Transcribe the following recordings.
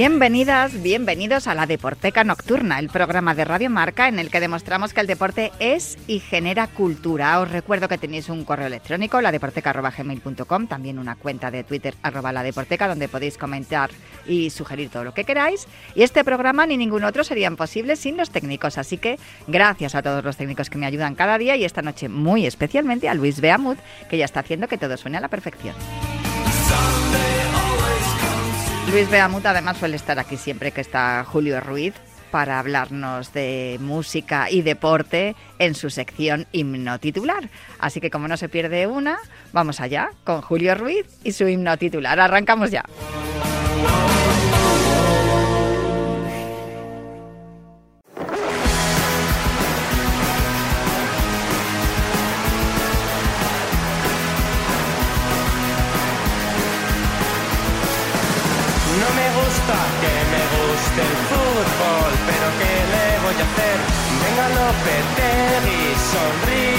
Bienvenidas, bienvenidos a la Deporteca Nocturna, el programa de Radio Marca en el que demostramos que el deporte es y genera cultura. Os recuerdo que tenéis un correo electrónico, ladeporteca.gmail.com, también una cuenta de Twitter, arroba la deporteca, donde podéis comentar y sugerir todo lo que queráis. Y este programa ni ningún otro serían posibles sin los técnicos, así que gracias a todos los técnicos que me ayudan cada día y esta noche muy especialmente a Luis Beamut, que ya está haciendo que todo suene a la perfección. Luis Beamut además suele estar aquí siempre que está Julio Ruiz para hablarnos de música y deporte en su sección himno titular. Así que como no se pierde una, vamos allá con Julio Ruiz y su himno titular. Arrancamos ya. so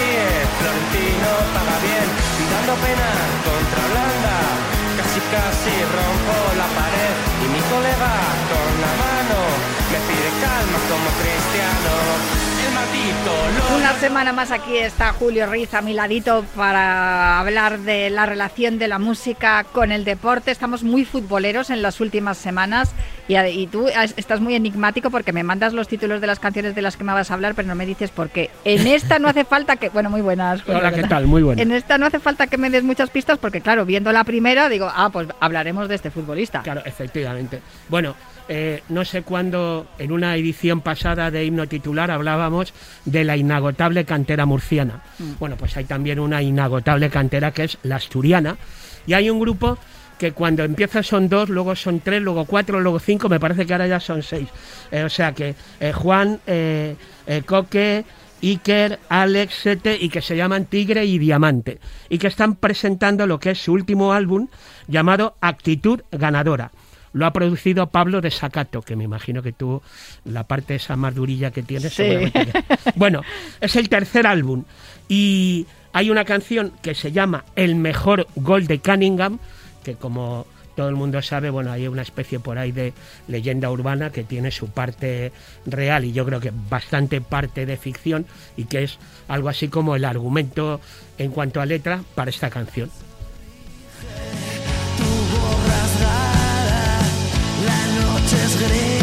Una semana más aquí está Julio Ruiz a mi ladito para hablar de la relación de la música con el deporte. Estamos muy futboleros en las últimas semanas y, y tú estás muy enigmático porque me mandas los títulos de las canciones de las que me vas a hablar, pero no me dices por qué. En esta no hace falta que... Bueno, muy buenas. Julio, Hola, ¿qué ¿verdad? tal? Muy buenas. En esta no hace falta que me des muchas pistas porque, claro, viendo la primera digo, ah, pues hablaremos de este futbolista. Claro, efectivamente. Bueno, eh, no sé cuándo en una edición pasada de himno titular hablábamos de la inagotable cantera murciana. Bueno, pues hay también una inagotable cantera que es la asturiana. Y hay un grupo que cuando empieza son dos, luego son tres, luego cuatro, luego cinco, me parece que ahora ya son seis. Eh, o sea que eh, Juan, eh, Coque, Iker, Alex, Sete y que se llaman Tigre y Diamante y que están presentando lo que es su último álbum llamado Actitud Ganadora. Lo ha producido Pablo de Sacato, que me imagino que tú la parte esa más durilla que tienes. Sí. seguramente que- Bueno, es el tercer álbum y hay una canción que se llama El mejor gol de Cunningham, que como todo el mundo sabe, bueno, hay una especie por ahí de leyenda urbana que tiene su parte real y yo creo que bastante parte de ficción y que es algo así como el argumento en cuanto a letra para esta canción. La noche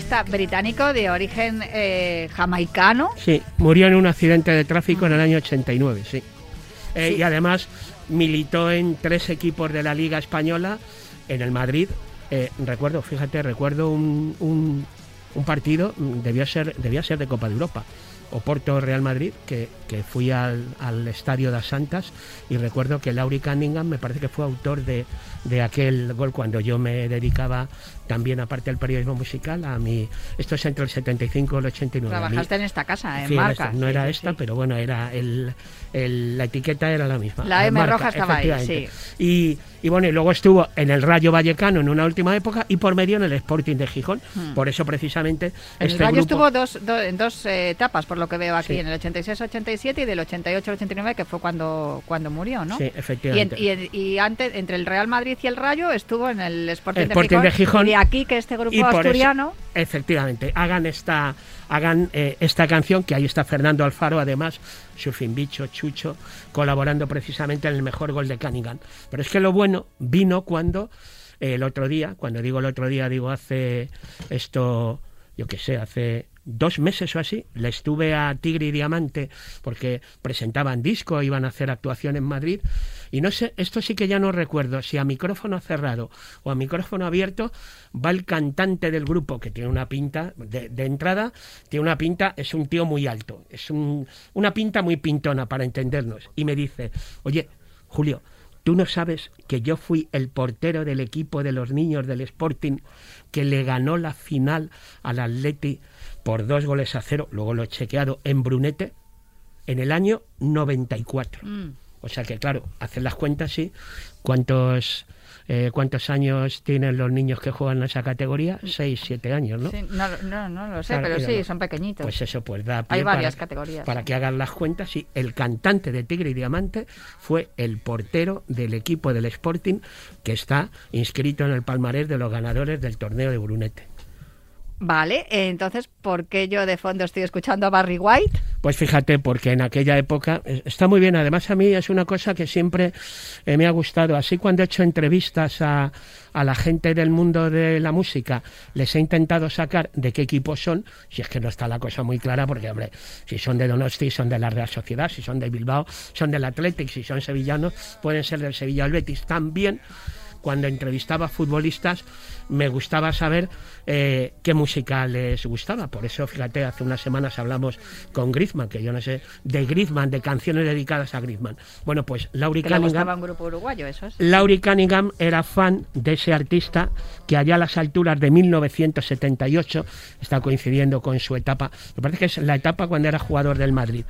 futbolista británico de origen eh, jamaicano. Sí, murió en un accidente de tráfico en el año 89, sí. Eh, Sí. Y además militó en tres equipos de la Liga Española, en el Madrid. Eh, recuerdo, fíjate, recuerdo un, un- un partido, mm, debió ser, debía ser de Copa de Europa, Oporto Real Madrid, que, que fui al, al Estadio das Santas y recuerdo que Laurie Cunningham me parece que fue autor de, de aquel gol cuando yo me dedicaba también, aparte del periodismo musical, a mi... Esto es entre el 75 y el 89. a mí- Trabajaste en esta casa, en Sí, marca. no Sí, era sí, esta, sí. pero bueno, era el, el- la etiqueta era la misma. La M marca, roja estaba ahí, efectivamente. Y, Y bueno, y luego estuvo en el Rayo Vallecano en una última época y por medio en el Sporting de Gijón. Por eso precisamente El este Rayo grupo- estuvo dos, do- en dos eh, etapas, por lo que veo aquí, Sí. en el 86-87 y del 88-89, que fue cuando, cuando murió, ¿no? Sí, Y, en- efectivamente. y en- y antes, entre el Real Madrid y el Rayo, estuvo en el Sporting, de, Gijón, Gijón. Y de aquí que este grupo eso- asturiano... efectivamente, hagan esta, hagan eh, esta canción, que ahí está Fernando Alfaro, además, Surfing Bicho, Chucho, colaborando precisamente en el mejor gol de Cunningham. Pero es que lo bueno vino cuando eh, el otro día, cuando digo el otro día, digo hace esto, yo qué sé, hace dos meses o así, le estuve a Tigre y Diamante porque presentaban disco, iban a hacer actuación en Madrid. Y no sé, esto sí que ya no recuerdo, si a micrófono cerrado o a micrófono abierto va el cantante del grupo, que tiene una pinta, de, entrada, tiene una pinta, es un tío muy alto, es un- una pinta muy pintona para entendernos. Y me dice, oye, Julio, ¿tú no sabes que yo fui el portero del equipo de los niños del Sporting que le ganó la final al Atleti por dos goles a cero? Luego lo he chequeado en Brunete en el año 94. Mm. O sea que, claro, hacen las cuentas, sí. ¿Cuántos, eh, ¿Cuántos años tienen los niños que juegan en esa categoría? Seis, siete años, ¿no? Sí, no, no, no lo sé, Claro, pero sí, son pequeñitos. Pues eso, pues da pie Hay varias para, categorías. Para que hagan las cuentas, y el cantante de Tigre y Diamante fue el portero del equipo del Sporting que está inscrito en el palmarés de los ganadores del torneo de Brunete. Vale, entonces, ¿por qué yo de fondo estoy escuchando a Barry White? Pues fíjate, porque en aquella época eh, está muy bien. Además, a mí es una cosa que siempre eh, me ha gustado. Así cuando he hecho entrevistas a, a la gente del mundo de la música, les he intentado sacar de qué equipo son. Si es que no está la cosa muy clara, porque, hombre, si son de Donosti, son de la Real Sociedad, si son de Bilbao, son del Athletic, si son sevillanos, pueden ser del Sevilla o Betis. También cuando entrevistaba futbolistas me gustaba saber eh, qué música les gustaba. Por eso, fíjate, hace unas semanas hablamos con Griezmann, que yo no sé, de Griezmann, de canciones dedicadas a Griezmann. Bueno, pues le gustaba Cunningham, un grupo uruguayo, eso es. Laurie Cunningham era fan de ese artista que allá a las alturas de 1978, está coincidiendo con su etapa, me parece que es la etapa cuando era jugador del Madrid,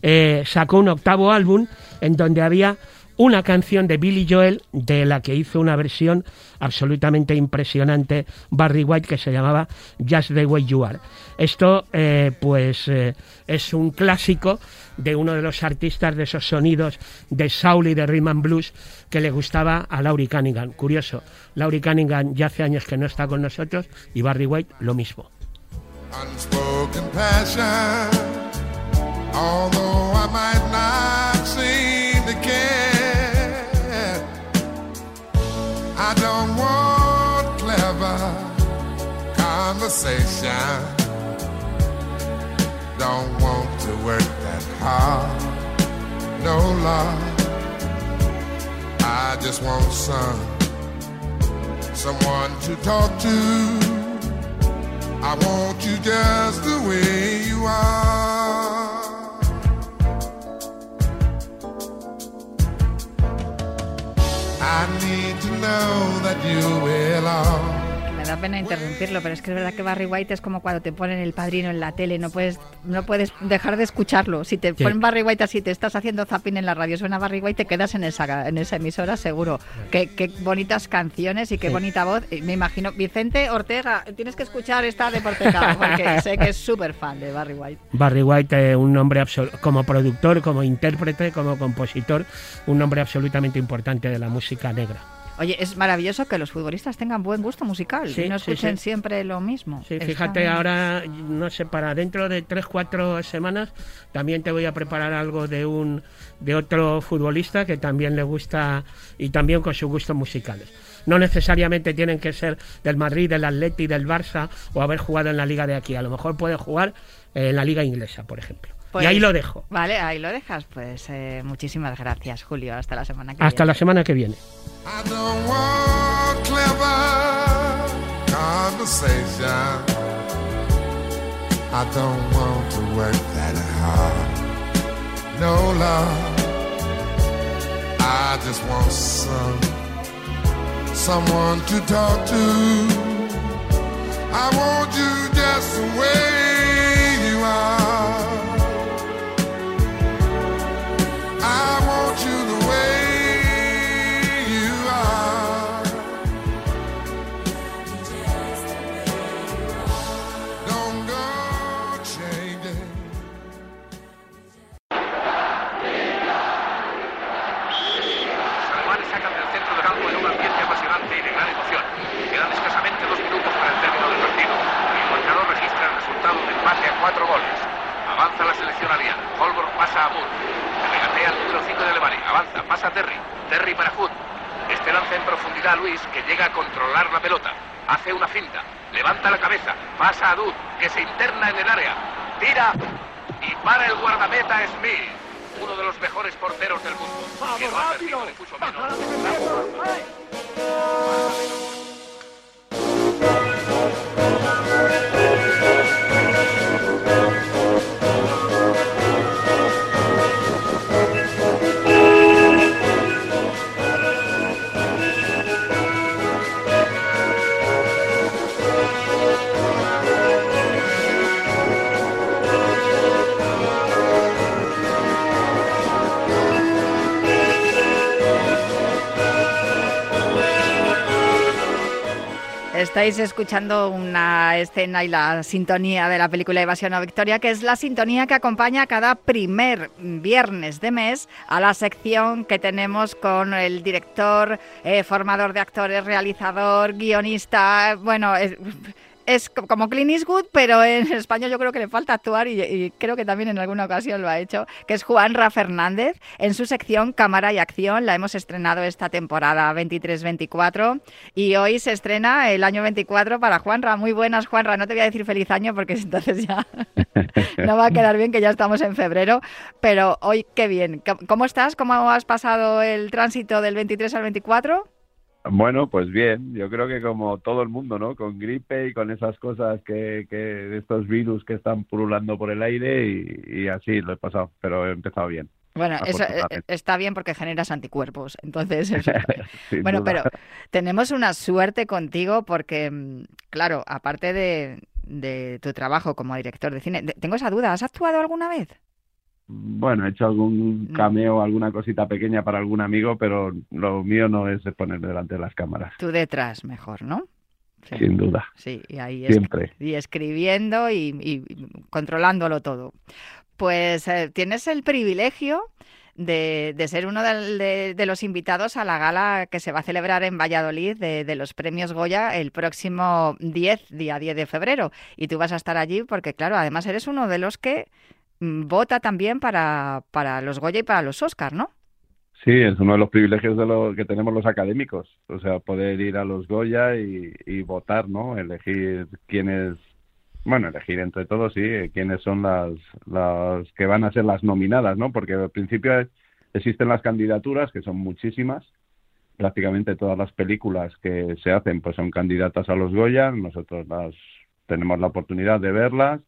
eh, sacó un octavo álbum en donde había una canción de Billy Joel de la que hizo una versión absolutamente impresionante Barry White que se llamaba Just the Way You Are. Esto eh, pues eh, es un clásico de uno de los artistas de esos sonidos de soul y de rhythm blues que le gustaba a Laurie Cunningham. Curioso, Laurie Cunningham ya hace años que no está con nosotros y Barry White lo mismo. unspoken conversation. Don't want to work that hard, no love. I just want some, someone to talk to. I want you just the way you are. I need to know that you will all. Me da pena interrumpirlo, pero es que es verdad que Barry White es como cuando te ponen el padrino en la tele, no puedes, no puedes dejar de escucharlo. Si te ponen Barry White así, te estás haciendo zapping en la radio, suena Barry White, te quedas en esa, en esa emisora seguro. Qué, qué bonitas canciones y qué bonita voz. Me imagino, Vicente Ortega, tienes que escuchar esta de Porteca, porque sé que es súper fan de Barry White. Barry White, eh, un nombre absol- como productor, como intérprete, como compositor, un nombre absolutamente importante de la música negra. Oye, es maravilloso que los futbolistas tengan buen gusto musical Sí, y no escuchen sí. siempre lo mismo. Sí, Está fíjate, ahora, no sé, para dentro de tres, cuatro semanas también te voy a preparar algo de un de otro futbolista que también le gusta y también con sus gustos musicales. No necesariamente tienen que ser del Madrid, del Atleti, del Barça o haber jugado en la liga de aquí. A lo mejor puede jugar en la liga inglesa, por ejemplo. Pues- y ahí lo dejo. Vale, ahí lo dejas. Pues eh, muchísimas gracias, Julio. Hasta la semana que Hasta viene. la semana que viene. I don't want clever conversation. I don't want to work that hard. No love. I just want some someone to talk to. I want you que se interna en el área. Tira. Y para el guardameta Smith. Estáis escuchando una escena y la sintonía de la película Evasión o Victoria, que es la sintonía que acompaña cada primer viernes de mes a la sección que tenemos con el director, eh, formador de actores, realizador, guionista, bueno, es co- como Clint Eastwood, pero en español yo creo que le falta actuar y, y creo que también en alguna ocasión lo ha hecho, que es Juanra Fernández. En su sección Cámara y Acción la hemos estrenado esta temporada 23-24 y hoy se estrena el año 24 para Juanra. Muy buenas, Juanra. No te voy a decir feliz año porque entonces ya no va a quedar bien que ya estamos en febrero, pero hoy qué bien. ¿Cómo estás? ¿Cómo has pasado el tránsito del 23 al 24? Bueno, pues bien, yo creo que como todo el mundo, ¿no? Con gripe y con esas cosas que, que de estos virus que están pululando por el aire y, y así lo he pasado, pero he empezado bien. Bueno, eso eh, afortunadamente. está bien porque generas anticuerpos. Entonces, eso- bueno, duda. pero tenemos una suerte contigo porque, mm, claro, aparte de, de tu trabajo como director de cine, tengo esa duda, ¿has actuado alguna vez? Bueno, he hecho algún Mm. cameo, alguna cosita pequeña para algún amigo, pero lo mío no es ponerme delante de las cámaras, Tú detrás, mejor, ¿no? Sí. sin duda. Sí, y ahí es- Siempre. y escribiendo y, y controlándolo todo. Pues eh, tienes el privilegio de, de ser uno de, de los invitados a la gala que se va a celebrar en Valladolid de, los premios Goya el próximo 10, día 10 de febrero. Y tú vas a estar allí porque, claro, además eres uno de los que vota también para, para los Goya y para los Oscar, ¿no? Sí, es uno de los privilegios de lo que tenemos los académicos, o sea, poder ir a los Goya y, y votar, ¿no? Elegir quiénes, bueno, elegir entre todos, sí, eh, quiénes son las, las que van a ser las nominadas, ¿no? Porque al principio existen las candidaturas, que son muchísimas, prácticamente todas las películas que se hacen pues son candidatas a los Goya, nosotros las tenemos la oportunidad de verlas,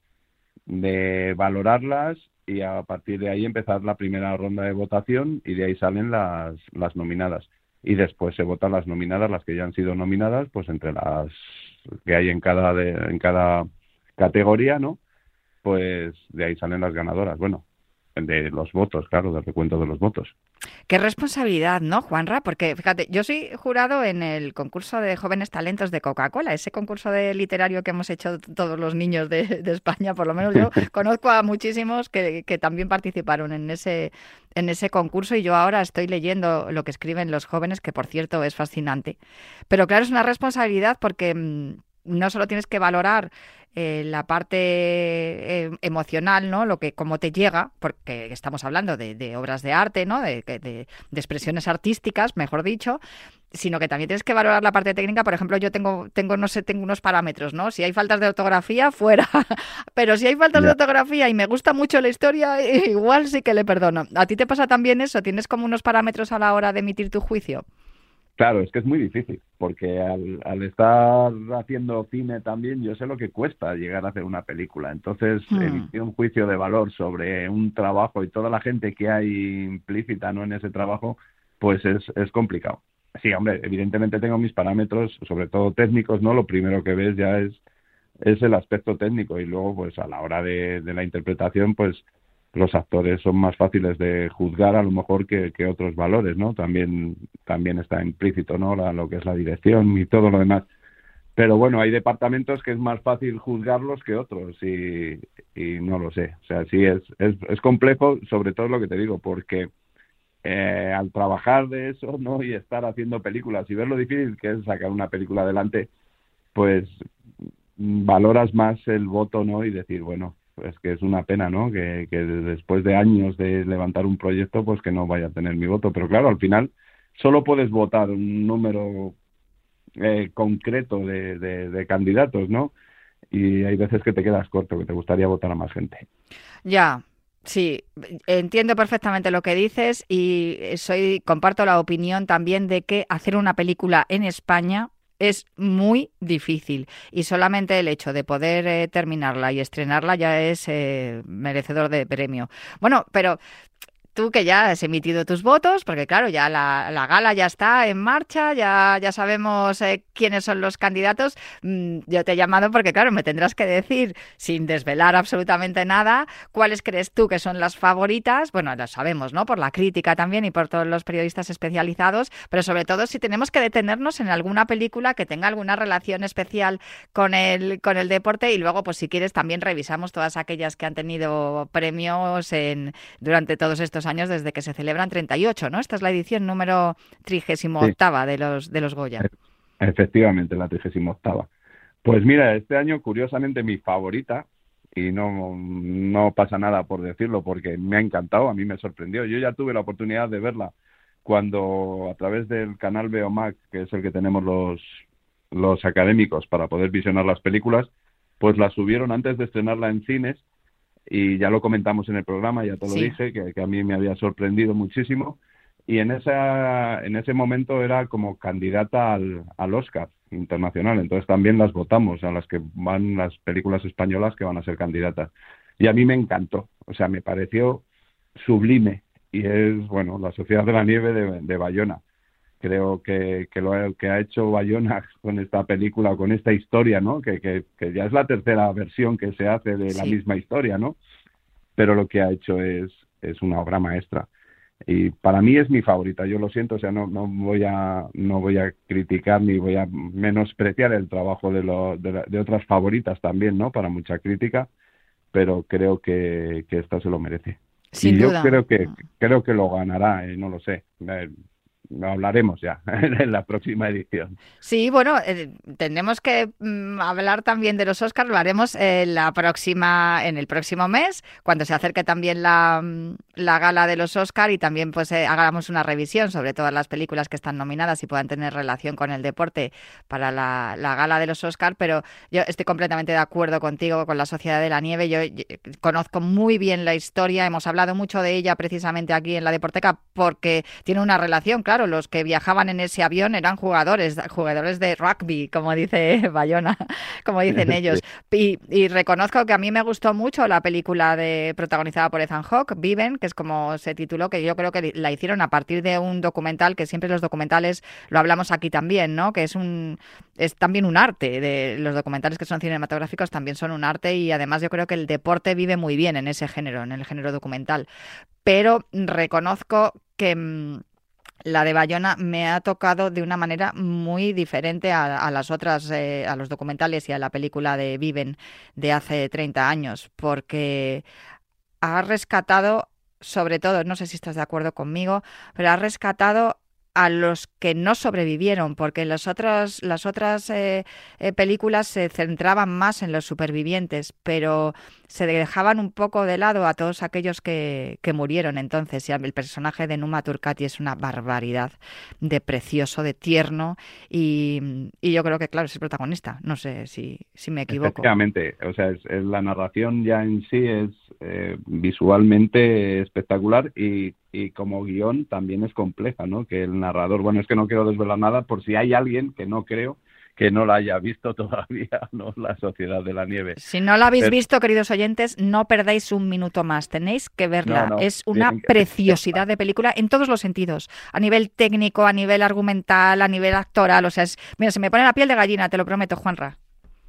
de valorarlas y a partir de ahí empezar la primera ronda de votación y de ahí salen las, las nominadas. Y después se votan las nominadas, las que ya han sido nominadas, pues entre las que hay en cada, de, en cada categoría, ¿no? Pues de ahí salen las ganadoras. Bueno, de los votos, claro, del recuento de los votos. Qué responsabilidad, ¿no, Juanra? Porque fíjate, yo soy jurado en el concurso de jóvenes talentos de Coca-Cola, ese concurso de literario que hemos hecho todos los niños de, de España, por lo menos yo conozco a muchísimos que, que también participaron en ese, en ese concurso y yo ahora estoy leyendo lo que escriben los jóvenes, que por cierto es fascinante. Pero claro, es una responsabilidad porque mm, no solo tienes que valorar eh, la parte eh, emocional, ¿no? Lo que cómo te llega, porque estamos hablando de, de obras de arte, ¿no? De, de- de expresiones artísticas, mejor dicho, sino que también tienes que valorar la parte técnica. Por ejemplo, yo tengo, tengo, no sé, tengo unos parámetros, ¿no? Si hay faltas de ortografía, fuera. Pero si hay faltas de ortografía y me gusta mucho la historia, igual sí que le perdono. ¿A ti te pasa también eso? ¿Tienes como unos parámetros a la hora de emitir tu juicio? Claro, es que es muy difícil, porque al, al estar haciendo cine también, yo sé lo que cuesta llegar a hacer una película. Entonces, Hmm. emitir un juicio de valor sobre un trabajo y toda la gente que hay implícita ¿no? en ese trabajo, pues es, es complicado. Sí, hombre, evidentemente tengo mis parámetros, sobre todo técnicos, ¿no? Lo primero que ves ya es, es el aspecto técnico y luego, pues a la hora de, de la interpretación, pues los actores son más fáciles de juzgar a lo mejor que, que otros valores, ¿no? También, también está implícito, ¿no? La- lo que es la dirección y todo lo demás. Pero bueno, hay departamentos que es más fácil juzgarlos que otros y, y no lo sé. O sea, sí es, es, es complejo, sobre todo lo que te digo, porque eh, al trabajar de eso, ¿no? Y estar haciendo películas y ver lo difícil que es sacar una película adelante, pues valoras más el voto, ¿no? Y decir, bueno, es que es una pena, ¿no? Que, que después de años de levantar un proyecto, pues que no vaya a tener mi voto. Pero claro, al final solo puedes votar un número eh, concreto de, de, de candidatos, ¿no? Y hay veces que te quedas corto, que te gustaría votar a más gente. Ya, Sí, entiendo perfectamente lo que dices y soy comparto la opinión también de que hacer una película en España es muy difícil y solamente el hecho de poder eh, terminarla y estrenarla ya es eh, merecedor de premio. Bueno, pero tú que ya has emitido tus votos, porque claro, ya la, la gala ya está en marcha, ya, ya sabemos eh, quiénes son los candidatos. Mm, yo te he llamado porque, claro, me tendrás que decir, sin desvelar absolutamente nada, cuáles crees tú que son las favoritas. Bueno, lo sabemos, ¿no? Por la crítica también y por todos los periodistas especializados, pero sobre todo si tenemos que detenernos en alguna película que tenga alguna relación especial con el, con el deporte y luego, pues si quieres, también revisamos todas aquellas que han tenido premios en, durante todos estos años desde que se celebran 38, ¿no? Esta es la edición número 38 de los de los Goya. Efectivamente, la 38. Pues mira, este año curiosamente mi favorita y no no pasa nada por decirlo porque me ha encantado, a mí me sorprendió. Yo ya tuve la oportunidad de verla cuando a través del canal Beomac, que es el que tenemos los los académicos para poder visionar las películas, pues la subieron antes de estrenarla en cines y ya lo comentamos en el programa, ya te lo Sí. dije, que, que a mí me había sorprendido muchísimo. Y en, esa, en ese momento era como candidata al, al Oscar internacional, entonces también las votamos, a las que van las películas españolas que van a ser candidatas. Y a mí me encantó, o sea, me pareció sublime. Y es, bueno, La Sociedad de la Nieve de, de Bayona. Creo que, que lo que ha hecho Bayona con esta película, con esta historia, ¿no? Que, que, que ya es la tercera versión que se hace de la Sí. misma historia, ¿no? Pero lo que ha hecho es, es una obra maestra. Y para mí es mi favorita, yo lo siento, o sea, no, no voy a no voy a criticar ni voy a menospreciar el trabajo de, lo, de, la- de otras favoritas también, ¿no? Para mucha crítica, pero creo que, que esta se lo merece. Sin y yo creo que creo que lo ganará, eh, no lo sé. Eh, lo hablaremos ya en la próxima edición. Sí, bueno, eh, tenemos que mm, hablar también de los Oscars, lo haremos eh, la próxima, en el próximo mes, cuando se acerque también la, mm, la gala de los Oscars y también pues eh, hagamos una revisión sobre todas las películas que están nominadas y puedan tener relación con el deporte para la, la gala de los Oscars, pero yo estoy completamente de acuerdo contigo con la Sociedad de la Nieve, yo conozco muy bien la historia, hemos hablado mucho de ella precisamente aquí en la Deporteca porque tiene una relación, claro, los que viajaban en ese avión eran jugadores, jugadores de rugby, como dice Bayona, como dicen ellos. Y, y reconozco que a mí me gustó mucho la película de protagonizada por Ethan Hawke, Viven, que es como se tituló, que yo creo que la hicieron a partir de un documental, que siempre los documentales lo hablamos aquí también, ¿no? Que es un es también un arte, de los documentales que son cinematográficos también son un arte y además yo creo que el deporte vive muy bien en ese género, en el género documental. Pero reconozco que mm, la de Bayona me ha tocado de una manera muy diferente a, las otras, eh, a los documentales y a la película de Viven de hace 30 años, porque ha rescatado, sobre todo, no sé si estás de acuerdo conmigo, pero ha rescatado a los que no sobrevivieron, porque las otras, las otras eh, eh, películas se centraban más en los supervivientes, pero se dejaban un poco de lado a todos aquellos que, que murieron entonces. Y el personaje de Numa Turcati es una barbaridad de precioso, de tierno, y, y yo creo que, claro, es el protagonista. No sé si, si me equivoco. Efectivamente, o sea, la narración ya en sí es eh, visualmente espectacular y, y como guion también es compleja, ¿no? Que el narrador, bueno, es que no quiero desvelar nada por si hay alguien que no creo que no la haya visto todavía, ¿no? La Sociedad de la Nieve. Si no la habéis Pero- visto, queridos oyentes, no perdáis un minuto más. Tenéis que verla. No, no, es una preciosidad de película en todos los sentidos. A nivel técnico, a nivel argumental, a nivel actoral. O sea, es, mira, se me pone la piel de gallina, te lo prometo, Juanra.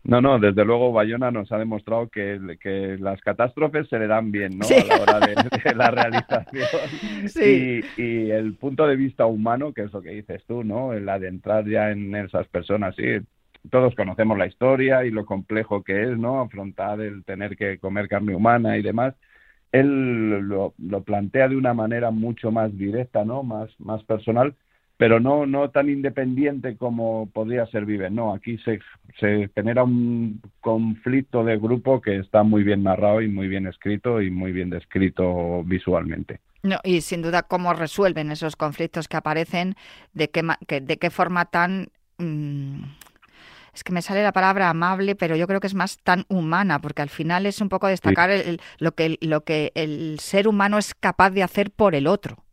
No, no, desde luego Bayona nos ha demostrado que, que las catástrofes se le dan bien, ¿no? Sí. A la hora de, de la realización. Sí. Y, y el punto de vista humano, que es lo que dices tú, ¿no? El adentrar ya en esas personas, sí. Todos conocemos la historia y lo complejo que es, ¿no? Afrontar el tener que comer carne humana y demás. Él lo, lo plantea de una manera mucho más directa, ¿no? Más, más personal, pero no, no tan independiente como podría ser Vive. No, aquí se, se genera un conflicto de grupo que está muy bien narrado y muy bien escrito y muy bien descrito visualmente. No, y sin duda cómo resuelven esos conflictos que aparecen, de qué, que- de qué forma tan... mm, es que me sale la palabra amable, pero yo creo que es más tan humana, porque al final es un poco destacar el- el- lo, que, lo que el ser humano es capaz de hacer por el otro.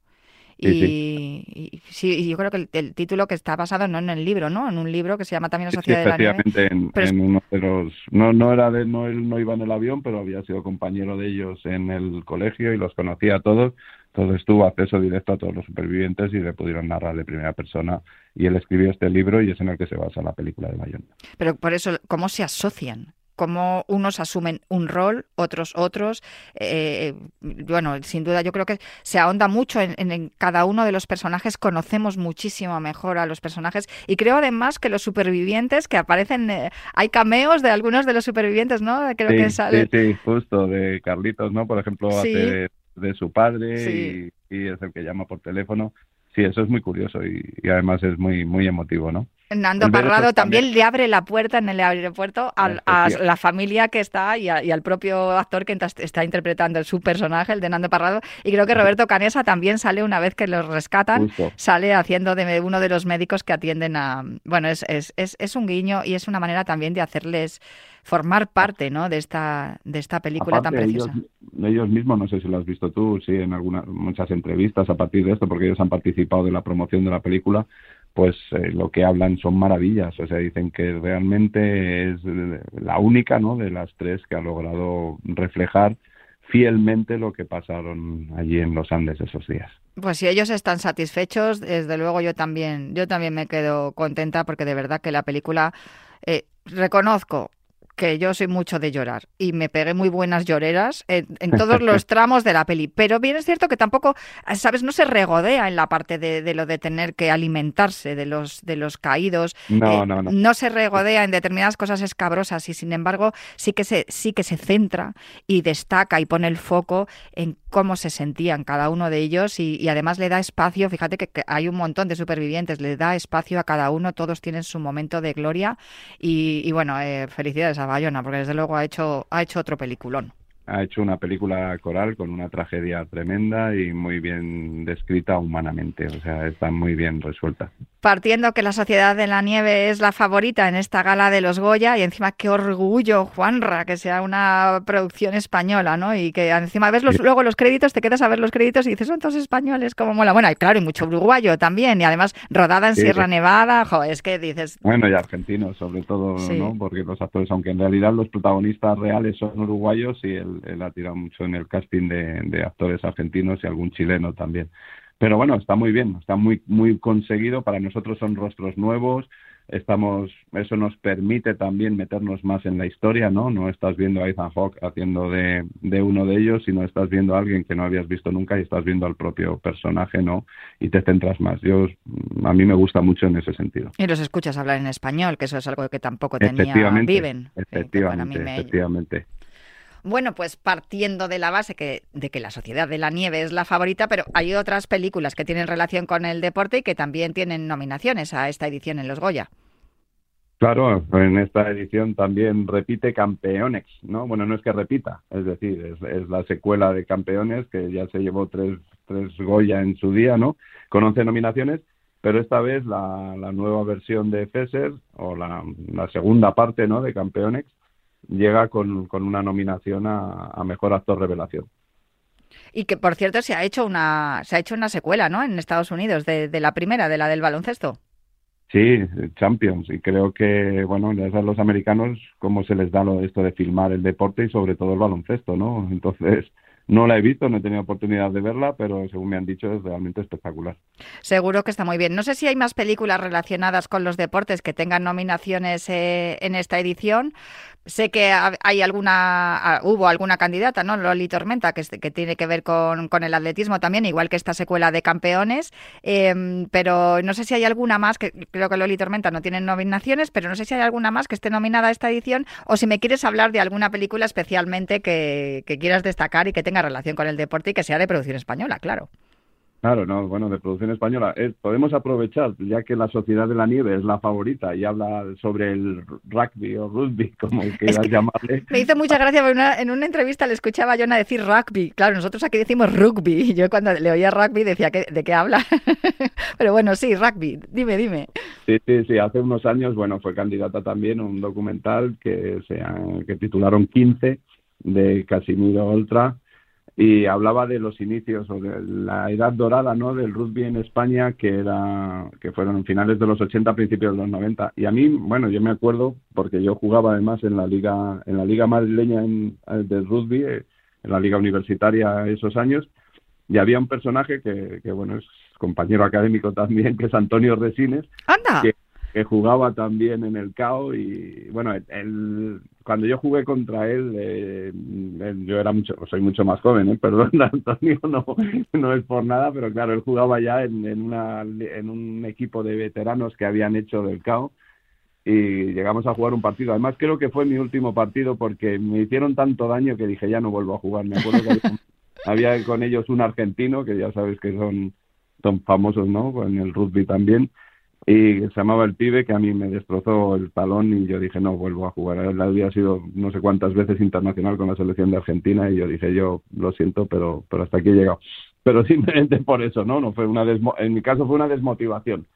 Y Sí, y- y sí, y yo creo que el, el título que está basado no en el libro, ¿no? En un libro que se llama también La Sí, Sociedad de la Nieve. en, Pero es- en uno de los... No, no, era de, no, él no iba en el avión, pero había sido compañero de ellos en el colegio y los conocía a todos. Entonces tuvo acceso directo a todos los supervivientes y le pudieron narrar de primera persona. Y él escribió este libro y es en el que se basa la película de Bayona. Pero por eso, ¿cómo se asocian? Cómo unos asumen un rol, otros otros. Eh, bueno, sin duda yo creo que se ahonda mucho en, en- en cada uno de los personajes, conocemos muchísimo mejor a los personajes y creo además que los supervivientes que aparecen, eh, hay cameos de algunos de los supervivientes, ¿no? Creo sí, que sale... sí, sí, justo, de Carlitos, ¿no? Por ejemplo, Sí. hace de, de su padre Sí. y, y es el que llama por teléfono. Sí, eso es muy curioso y, y además es muy, muy emotivo, ¿no? Nando Parrado esos también le abre la puerta en el aeropuerto a la familia que está y, a- y al propio actor que está interpretando su personaje, el de Nando Parrado. Y creo que Roberto Canesa también sale una vez que los rescatan, Justo. sale haciendo de uno de los médicos que atienden a... Bueno, es, es, es, es un guiño y es una manera también de hacerles formar parte ¿no? de, esta, de esta película tan preciosa. Ellos, ellos mismos, no sé si lo has visto tú, sí, en algunas muchas entrevistas a partir de esto, porque ellos han participado de la promoción de la película, pues eh, lo que hablan son maravillas. O sea, dicen que realmente es eh, la única, ¿no? De las tres que ha logrado reflejar fielmente lo que pasaron allí en los Andes esos días. Pues si ellos están satisfechos, desde luego yo también, yo también me quedo contenta porque de verdad que la película eh, reconozco que yo soy mucho de llorar y me pegué muy buenas lloreras en, en todos los tramos de la peli. Pero bien es cierto que tampoco, ¿sabes? No se regodea en la parte de, de lo de tener que alimentarse de los, de los caídos. No, Eh, no, no. se regodea en determinadas cosas escabrosas y sin embargo sí que se, sí que se centra y destaca y pone el foco en cómo se sentían cada uno de ellos y, y además le da espacio, fíjate que, que hay un montón de supervivientes, le da espacio a cada uno, todos tienen su momento de gloria y, y bueno, eh, felicidades a Bayona porque desde luego ha hecho, ha hecho otro peliculón. Ha hecho una película coral con una tragedia tremenda y muy bien descrita humanamente. O sea, está muy bien resuelta. Partiendo que la Sociedad de la Nieve es la favorita en esta gala de los Goya y encima qué orgullo, Juanra, que sea una producción española, ¿no? Y que encima ves los, Sí. luego los créditos, te quedas a ver los créditos y dices, son todos españoles, como mola. Bueno, y claro, y mucho uruguayo también, y además rodada en Sí. Sierra Nevada, jo, es que dices, Bueno, y argentinos, sobre todo, Sí. ¿no? Porque los actores, aunque en realidad los protagonistas reales son uruguayos, y él, él ha tirado mucho en el casting de, de actores argentinos y algún chileno también. Pero bueno, está muy bien, está muy muy conseguido. Para nosotros son rostros nuevos. Estamos, eso nos permite también meternos más en la historia, ¿no? No estás viendo a Ethan Hawke haciendo de, de uno de ellos, sino estás viendo a alguien que no habías visto nunca y estás viendo al propio personaje, ¿no? Y te centras más. Yo, a mí me gusta mucho en ese sentido. y los escuchas hablar en español, que eso es algo que tampoco tenía Efectivamente, Viven. efectivamente, me- efectivamente. Bueno, pues partiendo de la base que, de que la Sociedad de la Nieve es la favorita, pero hay otras películas que tienen relación con el deporte y que también tienen nominaciones a esta edición en los Goya. Claro, en esta edición también repite Campeones, ¿no? Bueno, no es que repita, es decir, es, la secuela de Campeones que ya se llevó tres, tres Goya en su día, ¿no? Con 11 nominaciones, pero esta vez la, la nueva versión de Fesser, o la, la segunda parte, ¿no? De Campeones, llega con, con una nominación a, a Mejor Actor Revelación. Y que, por cierto, se ha hecho una, se ha hecho una secuela, ¿no? En Estados Unidos, de, de la primera, de la del baloncesto. Sí, Champions. Y creo que, bueno, ya saben los americanos cómo se les da lo, esto de filmar el deporte y sobre todo el baloncesto, ¿no? Entonces, no la he visto, no he tenido oportunidad de verla, pero según me han dicho es realmente espectacular. Seguro que está muy bien. No sé si hay más películas relacionadas con los deportes que tengan nominaciones eh, en esta edición. Sé que ha- hay alguna, ah, hubo alguna candidata, ¿no? Loli Tormenta, que, tiene que ver con, con el atletismo también, igual que esta secuela de campeones. Em, pero no sé si hay alguna más, que creo que Loli Tormenta no tiene nominaciones, pero no sé si hay alguna más que esté nominada a esta edición, o si me quieres hablar de alguna película especialmente que, que quieras destacar y que tenga relación con el deporte y que sea de producción española, claro. Claro, no, bueno, de producción española. Eh, podemos aprovechar, ya que la Sociedad de la Nieve es la favorita y habla sobre el rugby o rugby, como quieras llamarle. Me hizo mucha gracia, porque una- en una entrevista le escuchaba a Jonah decir rugby. Claro, nosotros aquí decimos rugby. Yo cuando le oía rugby decía, ¿qué- ¿de qué habla? Pero bueno, sí, rugby. Dime, dime. Sí, sí, sí, hace unos años, bueno, fue candidata también a un documental que se que titularon 15 de Casimiro Oltra y hablaba de los inicios o de la edad dorada, ¿no? del rugby en España que era que fueron finales de los 80, principios de los 90 y a mí, bueno, yo me acuerdo porque yo jugaba además en la liga en la liga madrileña en, del rugby, eh, en la liga universitaria esos años y había un personaje que, que bueno, es compañero académico también, que es Antonio Resines, ¡Anda! que, que jugaba también en el CAO y bueno, él, cuando yo jugué contra él, eh, él- yo era mucho, soy mucho más joven, ¿eh? perdón, Antonio, no, no es por nada, pero claro, él jugaba ya en, en, una, en un equipo de veteranos que habían hecho del CAO y llegamos a jugar un partido. Además, creo que fue mi último partido porque me hicieron tanto daño que dije, ya no vuelvo a jugar. Me acuerdo que había, había con ellos un argentino, que ya sabes que son, son famosos, ¿no? En el rugby también. Y se llamaba el pibe que a mí me destrozó el talón y yo dije, no, vuelvo a jugar. Él había sido no sé cuántas veces internacional con la selección de Argentina y yo dije, yo lo siento, pero, pero hasta aquí he llegado. Pero simplemente por eso, ¿no? no fue una desmo- En mi caso fue una desmotivación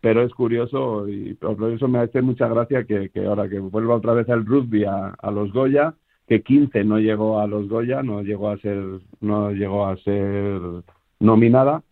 pero es curioso y por eso me hace mucha gracia que, que ahora que vuelva otra vez el rugby a, a los Goya, que 15 no llegó a los Goya, no llegó a ser, no llegó a ser nominada,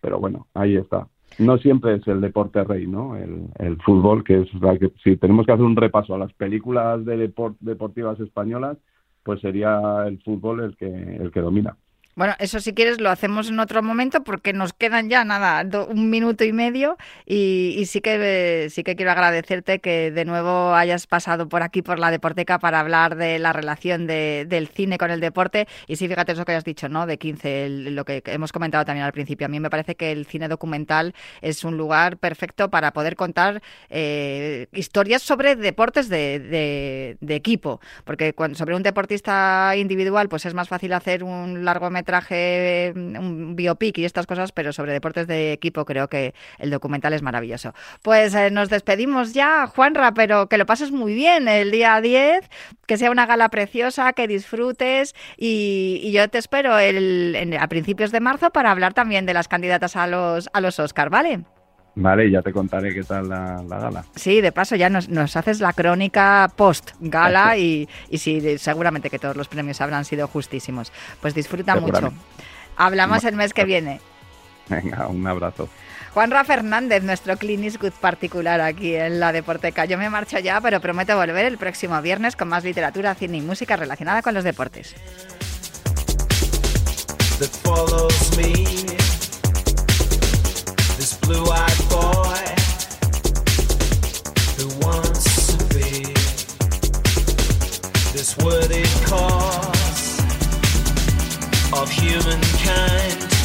pero bueno, ahí está. No siempre es el deporte rey, ¿no? El, el fútbol, que es que si tenemos que hacer un repaso a las películas de deport- deportivas españolas, pues sería el fútbol el que el que domina. Bueno, eso si quieres lo hacemos en otro momento porque nos quedan ya nada, un minuto y medio y, y sí que sí que quiero agradecerte que de nuevo hayas pasado por aquí por la Deporteca para hablar de la relación de- del cine con el deporte y sí, fíjate eso que has dicho, ¿no? De 15, el- lo que hemos comentado también al principio. A mí me parece que el cine documental es un lugar perfecto para poder contar eh, historias sobre deportes de, de- de equipo, porque cuando, sobre un deportista individual pues es más fácil hacer un largometraje, un biopic y estas cosas, pero sobre deportes de equipo creo que el documental es maravilloso. Pues eh, nos despedimos ya, Juanra, pero que lo pases muy bien el día 10, que sea una gala preciosa, que disfrutes y, yo te espero a principios de marzo para hablar también de las candidatas a los, a los Oscar, ¿vale? Vale, y ya te contaré qué tal la, la gala. Sí, de paso ya nos, nos haces la crónica post gala y, y sí, seguramente que todos los premios habrán sido justísimos. Pues disfruta mucho. Hablamos el mes que viene. Venga, un abrazo. Juanra Fernández, nuestro Clinis Good particular aquí en la Deporteca. Yo me marcho ya, pero prometo volver el próximo viernes con más literatura, cine y música relacionada con los deportes. Worthy cause of humankind.